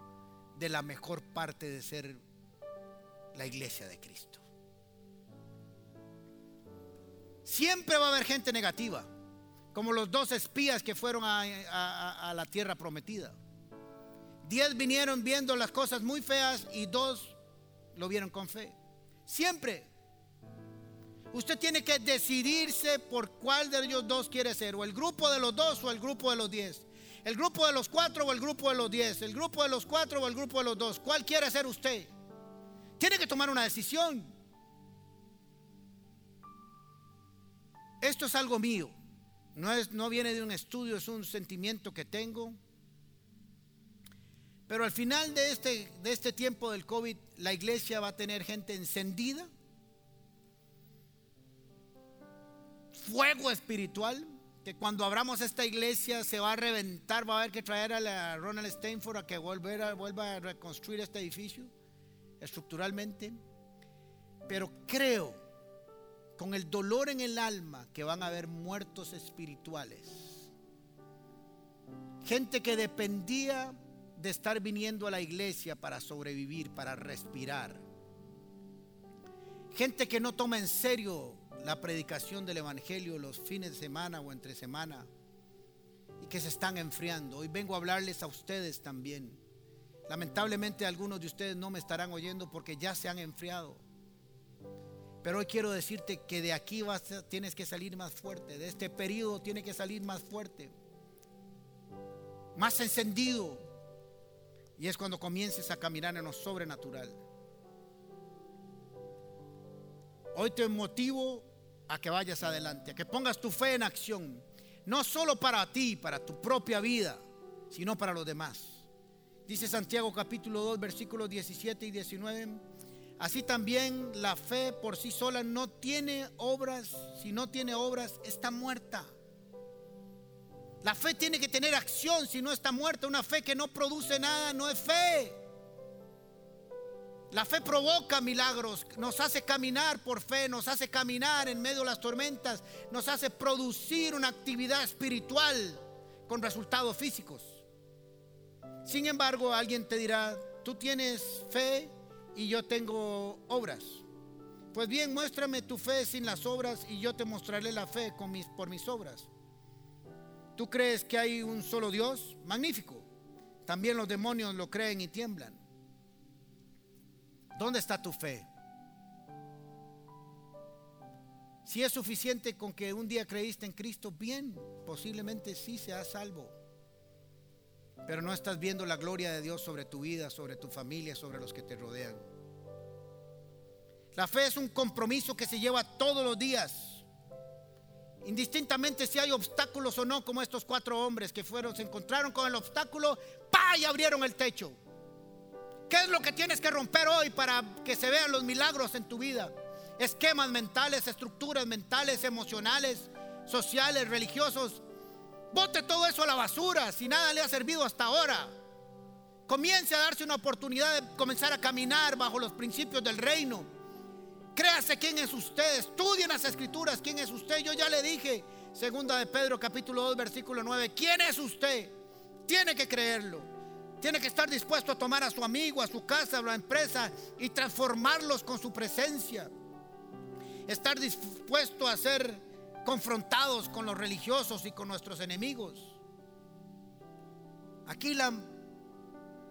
de la mejor parte de ser la iglesia de Cristo. Siempre va a haber gente negativa, como los dos espías que fueron a, la tierra prometida. Diez vinieron viendo las cosas muy feas y dos lo vieron con fe. Siempre Usted tiene que decidirse por cuál de ellos dos quiere ser, o el grupo de los dos o el grupo de los diez. El grupo de los cuatro o el grupo de los diez. El grupo de los cuatro o el grupo de los dos. ¿Cuál quiere ser usted? Tiene que tomar una decisión. Esto es algo mío. No, es, no viene de un estudio, es un sentimiento que tengo. Pero al final de este, de este tiempo del COVID, la iglesia va a tener gente encendida fuego espiritual que cuando abramos esta iglesia se va a reventar, va a haber que traer a Ronald Steinford a que vuelva, vuelva a reconstruir este edificio estructuralmente. Pero creo, con el dolor en el alma, que van a haber muertos espirituales. Gente que dependía de estar viniendo a la iglesia para sobrevivir, para respirar. Gente que no toma en serio la predicación del Evangelio los fines de semana o entre semana. y que se están enfriando. Hoy vengo a hablarles a ustedes también. Lamentablemente algunos de ustedes no me estarán oyendo porque ya se han enfriado. Pero hoy quiero decirte que de aquí vas, tienes que salir más fuerte, de este periodo tienes que salir más fuerte, más encendido. Y es cuando comiences a caminar en lo sobrenatural. Hoy te motivo a que vayas adelante, a que pongas tu fe en acción, no solo para ti, para tu propia vida, sino para los demás. Dice Santiago capítulo 2, versículos 17 y 19. Así también la fe por sí sola no tiene obras, si no tiene obras, está muerta. La fe tiene que tener acción, si no está muerta. Una fe que no produce nada no es fe. La fe provoca milagros, nos hace caminar por fe, nos hace caminar en medio de las tormentas, nos hace producir una actividad espiritual con resultados físicos. Sin embargo, alguien te dirá, tú tienes fe y yo tengo obras. Pues bien, muéstrame tu fe sin las obras y yo te mostraré la fe con mis, por mis obras. ¿Tú crees que hay un solo Dios? Magnífico. También los demonios lo creen y tiemblan. ¿Dónde está tu fe? Si es suficiente con que un día creíste en Cristo, bien, posiblemente sí seas salvo. Pero no estás viendo la gloria de Dios sobre tu vida, sobre tu familia, sobre los que te rodean. La fe es un compromiso que se lleva todos los días. Indistintamente si hay obstáculos o no, como estos cuatro hombres que fueron, se encontraron con el obstáculo, ¡pa! y abrieron el techo. ¿Qué es lo que tienes que romper hoy para que se vean los milagros en tu vida? Esquemas mentales, estructuras mentales, emocionales, sociales, religiosos. Bote todo eso a la basura si nada le ha servido hasta ahora. Comience a darse una oportunidad de comenzar a caminar bajo los principios del reino. Créase quién es usted. Estudien las escrituras quién es usted. Yo ya le dije, segunda de Pedro capítulo 2 versículo 9, ¿quién es usted? Tiene que creerlo. Tiene que estar dispuesto a tomar a su amigo, a su casa, a la empresa y transformarlos con su presencia. Estar dispuesto a ser confrontados con los religiosos y con nuestros enemigos. Aquí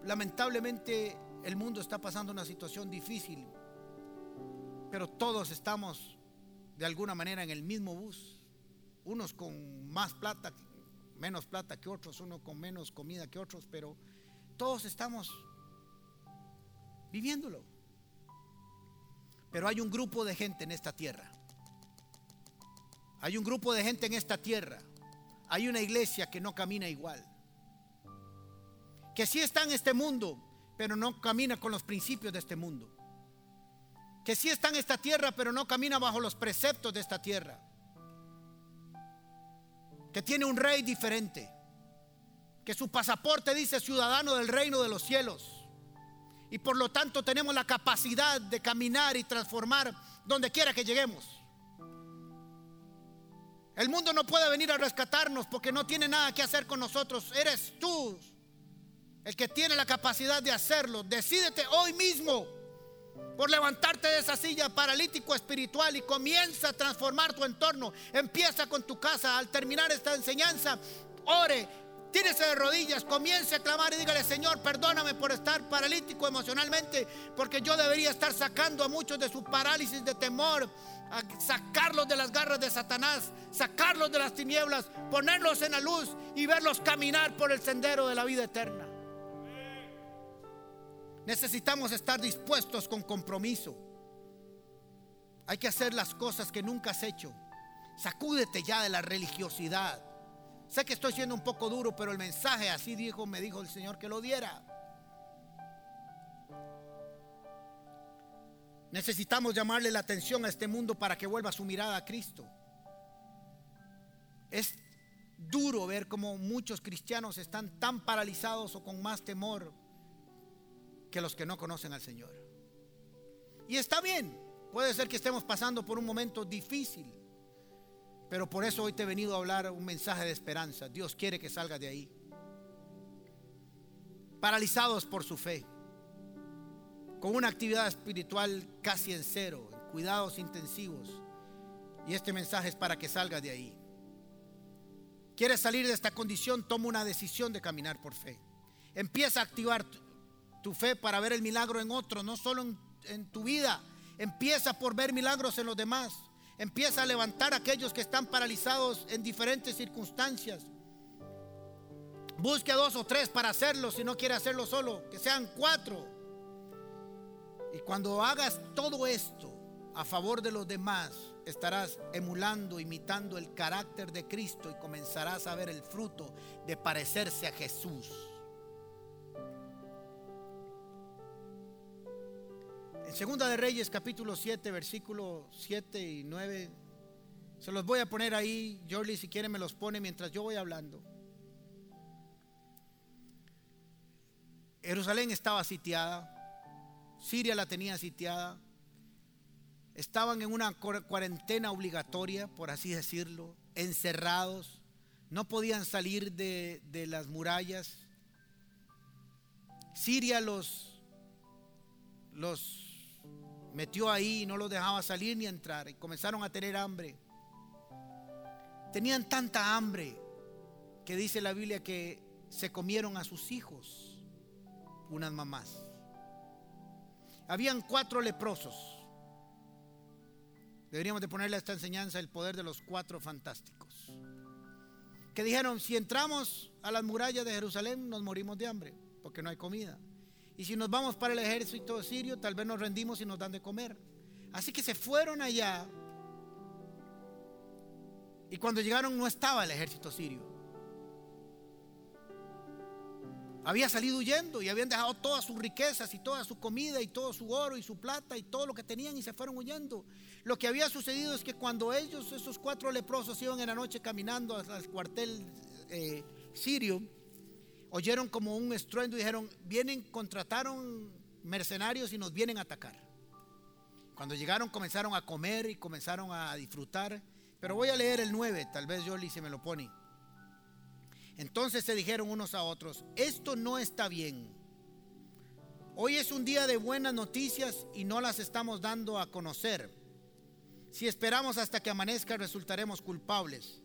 lamentablemente el mundo está pasando una situación difícil, pero todos estamos de alguna manera en el mismo bus. Unos con más plata, menos plata que otros, unos con menos comida que otros, pero todos estamos viviéndolo. Pero hay un grupo de gente en esta tierra. Hay un grupo de gente en esta tierra. Hay una iglesia que no camina igual. Que sí está en este mundo, pero no camina con los principios de este mundo. Que sí está en esta tierra, pero no camina bajo los preceptos de esta tierra. Que tiene un rey diferente que su pasaporte dice ciudadano del reino de los cielos. Y por lo tanto tenemos la capacidad de caminar y transformar donde quiera que lleguemos. El mundo no puede venir a rescatarnos porque no tiene nada que hacer con nosotros. Eres tú el que tiene la capacidad de hacerlo. Decídete hoy mismo por levantarte de esa silla paralítico espiritual y comienza a transformar tu entorno. Empieza con tu casa. Al terminar esta enseñanza, ore Tírese de rodillas, comience a clamar y dígale, Señor, perdóname por estar paralítico emocionalmente, porque yo debería estar sacando a muchos de su parálisis de temor, a sacarlos de las garras de Satanás, sacarlos de las tinieblas, ponerlos en la luz y verlos caminar por el sendero de la vida eterna. Necesitamos estar dispuestos con compromiso. Hay que hacer las cosas que nunca has hecho. Sacúdete ya de la religiosidad. Sé que estoy siendo un poco duro, pero el mensaje así dijo, me dijo el Señor que lo diera. Necesitamos llamarle la atención a este mundo para que vuelva su mirada a Cristo. Es duro ver cómo muchos cristianos están tan paralizados o con más temor que los que no conocen al Señor. Y está bien, puede ser que estemos pasando por un momento difícil. Pero por eso hoy te he venido a hablar un mensaje de esperanza. Dios quiere que salgas de ahí. Paralizados por su fe. Con una actividad espiritual casi en cero. En cuidados intensivos. Y este mensaje es para que salgas de ahí. quieres salir de esta condición, toma una decisión de caminar por fe. Empieza a activar tu, fe para ver el milagro en otro, no solo en, en tu vida. Empieza por ver milagros en los demás. Empieza a levantar a aquellos que están paralizados en diferentes circunstancias. Busque dos o tres para hacerlo si no quiere hacerlo solo, que sean cuatro. Y cuando hagas todo esto a favor de los demás, estarás emulando, imitando el carácter de Cristo y comenzarás a ver el fruto de parecerse a Jesús. En Segunda de Reyes capítulo 7, versículo 7 y 9, se los voy a poner ahí, Jordi si quiere me los pone mientras yo voy hablando. Jerusalén estaba sitiada, Siria la tenía sitiada, estaban en una cuarentena obligatoria, por así decirlo, encerrados, no podían salir de, de las murallas. Siria los, los metió ahí y no los dejaba salir ni entrar y comenzaron a tener hambre. Tenían tanta hambre que dice la Biblia que se comieron a sus hijos unas mamás. Habían cuatro leprosos Deberíamos de ponerle a esta enseñanza el poder de los cuatro fantásticos. Que dijeron, si entramos a las murallas de Jerusalén nos morimos de hambre, porque no hay comida. Y si nos vamos para el ejército sirio, tal vez nos rendimos y nos dan de comer. Así que se fueron allá. Y cuando llegaron no estaba el ejército sirio. había salido huyendo y habían dejado todas sus riquezas y toda su comida y todo su oro y su plata y todo lo que tenían y se fueron huyendo. Lo que había sucedido es que cuando ellos, esos cuatro leprosos, iban en la noche caminando al cuartel eh, sirio, oyeron como un estruendo y dijeron, vienen, contrataron mercenarios y nos vienen a atacar. Cuando llegaron comenzaron a comer y comenzaron a disfrutar. Pero voy a leer el 9, tal vez Yoli se me lo pone. Entonces se dijeron unos a otros, esto no está bien. Hoy es un día de buenas noticias y no las estamos dando a conocer. Si esperamos hasta que amanezca resultaremos culpables.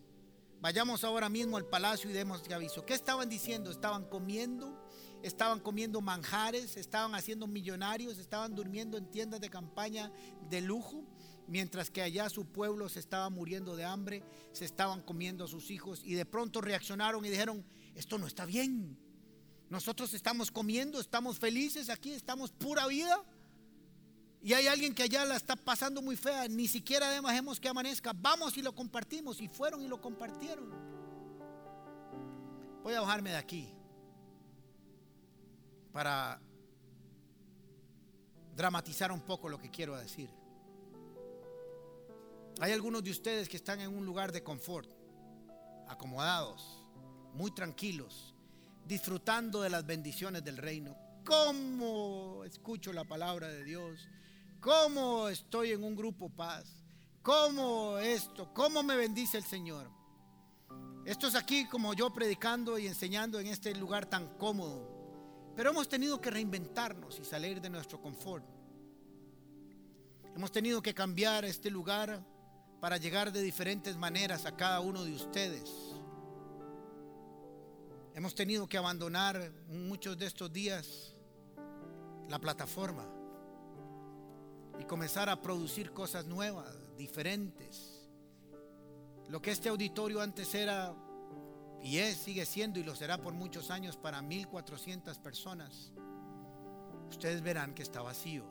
Vayamos ahora mismo al palacio y demos aviso. ¿Qué estaban diciendo? Estaban comiendo, estaban comiendo manjares, estaban haciendo millonarios, estaban durmiendo en tiendas de campaña de lujo mientras que allá su pueblo se estaba muriendo de hambre, se estaban comiendo a sus hijos y de pronto reaccionaron y dijeron, esto no está bien. Nosotros estamos comiendo, estamos felices aquí, estamos pura vida. Y hay alguien que allá la está pasando muy fea, ni siquiera dejemos que amanezca. Vamos y lo compartimos. Y fueron y lo compartieron. Voy a bajarme de aquí para dramatizar un poco lo que quiero decir. Hay algunos de ustedes que están en un lugar de confort, acomodados, muy tranquilos, disfrutando de las bendiciones del reino. ¿Cómo escucho la palabra de Dios? ¿Cómo estoy en un grupo paz? ¿Cómo esto? ¿Cómo me bendice el Señor? Esto es aquí como yo predicando y enseñando en este lugar tan cómodo. Pero hemos tenido que reinventarnos y salir de nuestro confort. Hemos tenido que cambiar este lugar para llegar de diferentes maneras a cada uno de ustedes. Hemos tenido que abandonar muchos de estos días la plataforma y comenzar a producir cosas nuevas, diferentes. Lo que este auditorio antes era y es, sigue siendo y lo será por muchos años para 1400 personas. Ustedes verán que está vacío.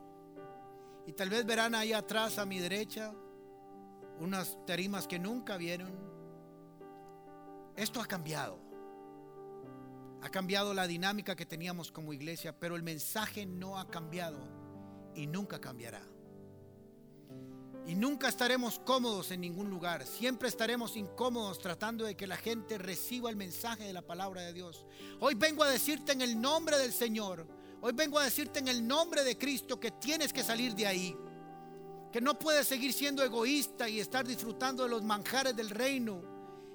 Y tal vez verán ahí atrás a mi derecha unas tarimas que nunca vieron. Esto ha cambiado. Ha cambiado la dinámica que teníamos como iglesia, pero el mensaje no ha cambiado y nunca cambiará. Y nunca estaremos cómodos en ningún lugar. Siempre estaremos incómodos tratando de que la gente reciba el mensaje de la palabra de Dios. Hoy vengo a decirte en el nombre del Señor. Hoy vengo a decirte en el nombre de Cristo que tienes que salir de ahí que no puedes seguir siendo egoísta y estar disfrutando de los manjares del reino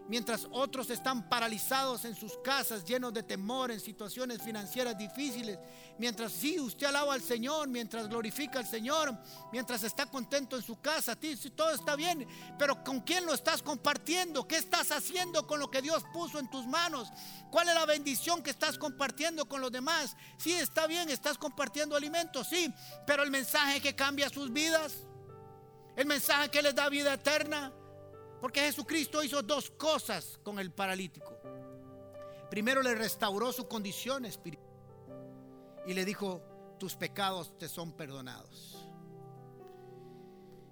mientras otros están paralizados en sus casas, llenos de temor, en situaciones financieras difíciles, mientras sí, usted alaba al Señor, mientras glorifica al Señor, mientras está contento en su casa, todo está bien, pero ¿con quién lo estás compartiendo? ¿Qué estás haciendo con lo que Dios puso en tus manos? ¿Cuál es la bendición que estás compartiendo con los demás? Sí, está bien, estás compartiendo alimentos, sí, pero el mensaje que cambia sus vidas, el mensaje que les da vida eterna, porque Jesucristo hizo dos cosas con el paralítico. Primero le restauró su condición espiritual y le dijo, tus pecados te son perdonados.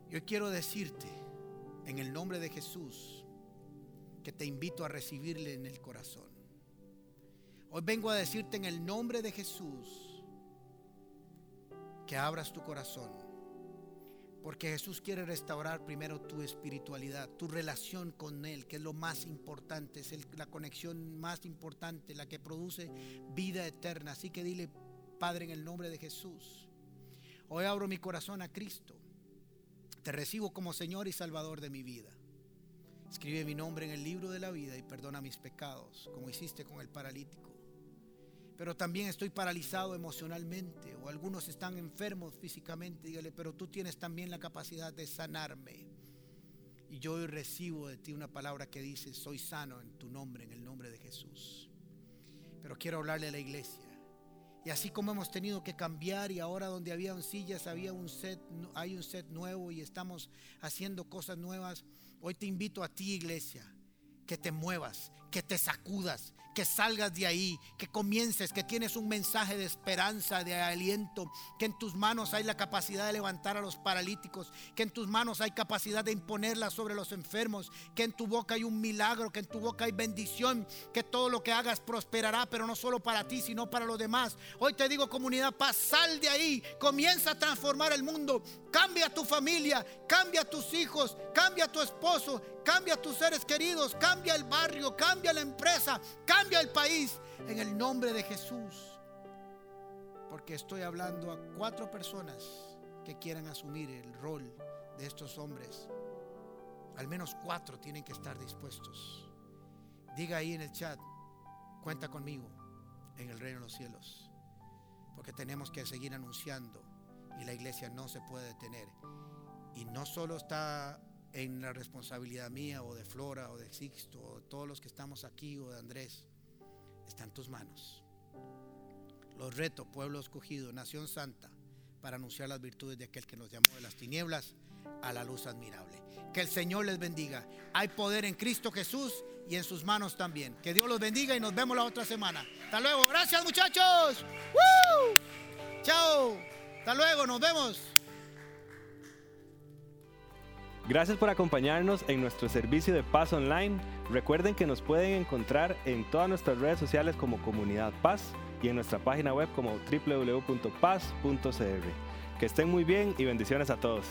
Yo quiero decirte, en el nombre de Jesús, que te invito a recibirle en el corazón. Hoy vengo a decirte en el nombre de Jesús que abras tu corazón porque Jesús quiere restaurar primero tu espiritualidad, tu relación con Él, que es lo más importante, es la conexión más importante, la que produce vida eterna. Así que dile, Padre, en el nombre de Jesús, hoy abro mi corazón a Cristo. Te recibo como Señor y Salvador de mi vida. Escribe mi nombre en el libro de la vida y perdona mis pecados, como hiciste con el paralítico pero también estoy paralizado emocionalmente o algunos están enfermos físicamente, dígale, pero tú tienes también la capacidad de sanarme. Y yo hoy recibo de ti una palabra que dice, soy sano en tu nombre, en el nombre de Jesús. Pero quiero hablarle a la iglesia. Y así como hemos tenido que cambiar y ahora donde había sillas había un set, hay un set nuevo y estamos haciendo cosas nuevas, hoy te invito a ti iglesia, que te muevas, que te sacudas, que salgas de ahí, que comiences, que tienes un mensaje de esperanza, de aliento, que en tus manos hay la capacidad de levantar a los paralíticos, que en tus manos hay capacidad de imponerla sobre los enfermos, que en tu boca hay un milagro, que en tu boca hay bendición, que todo lo que hagas prosperará, pero no solo para ti, sino para los demás. Hoy te digo comunidad paz, sal de ahí, comienza a transformar el mundo, cambia tu familia, cambia tus hijos, cambia tu esposo, cambia tus seres queridos, cambia el barrio, cambia la empresa, cambia el país en el nombre de Jesús. Porque estoy hablando a cuatro personas que quieran asumir el rol de estos hombres. Al menos cuatro tienen que estar dispuestos. Diga ahí en el chat, cuenta conmigo en el reino de los cielos. Porque tenemos que seguir anunciando y la iglesia no se puede detener. Y no solo está en la responsabilidad mía o de Flora o de Sixto o de todos los que estamos aquí o de Andrés, está en tus manos. Los reto, pueblo escogido, nación santa, para anunciar las virtudes de aquel que nos llamó de las tinieblas a la luz admirable. Que el Señor les bendiga. Hay poder en Cristo Jesús y en sus manos también. Que Dios los bendiga y nos vemos la otra semana. Hasta luego. Gracias muchachos. Chao. Hasta luego. Nos vemos. Gracias por acompañarnos en nuestro servicio de Paz Online. Recuerden que nos pueden encontrar en todas nuestras redes sociales como Comunidad Paz y en nuestra página web como www.paz.cr. Que estén muy bien y bendiciones a todos.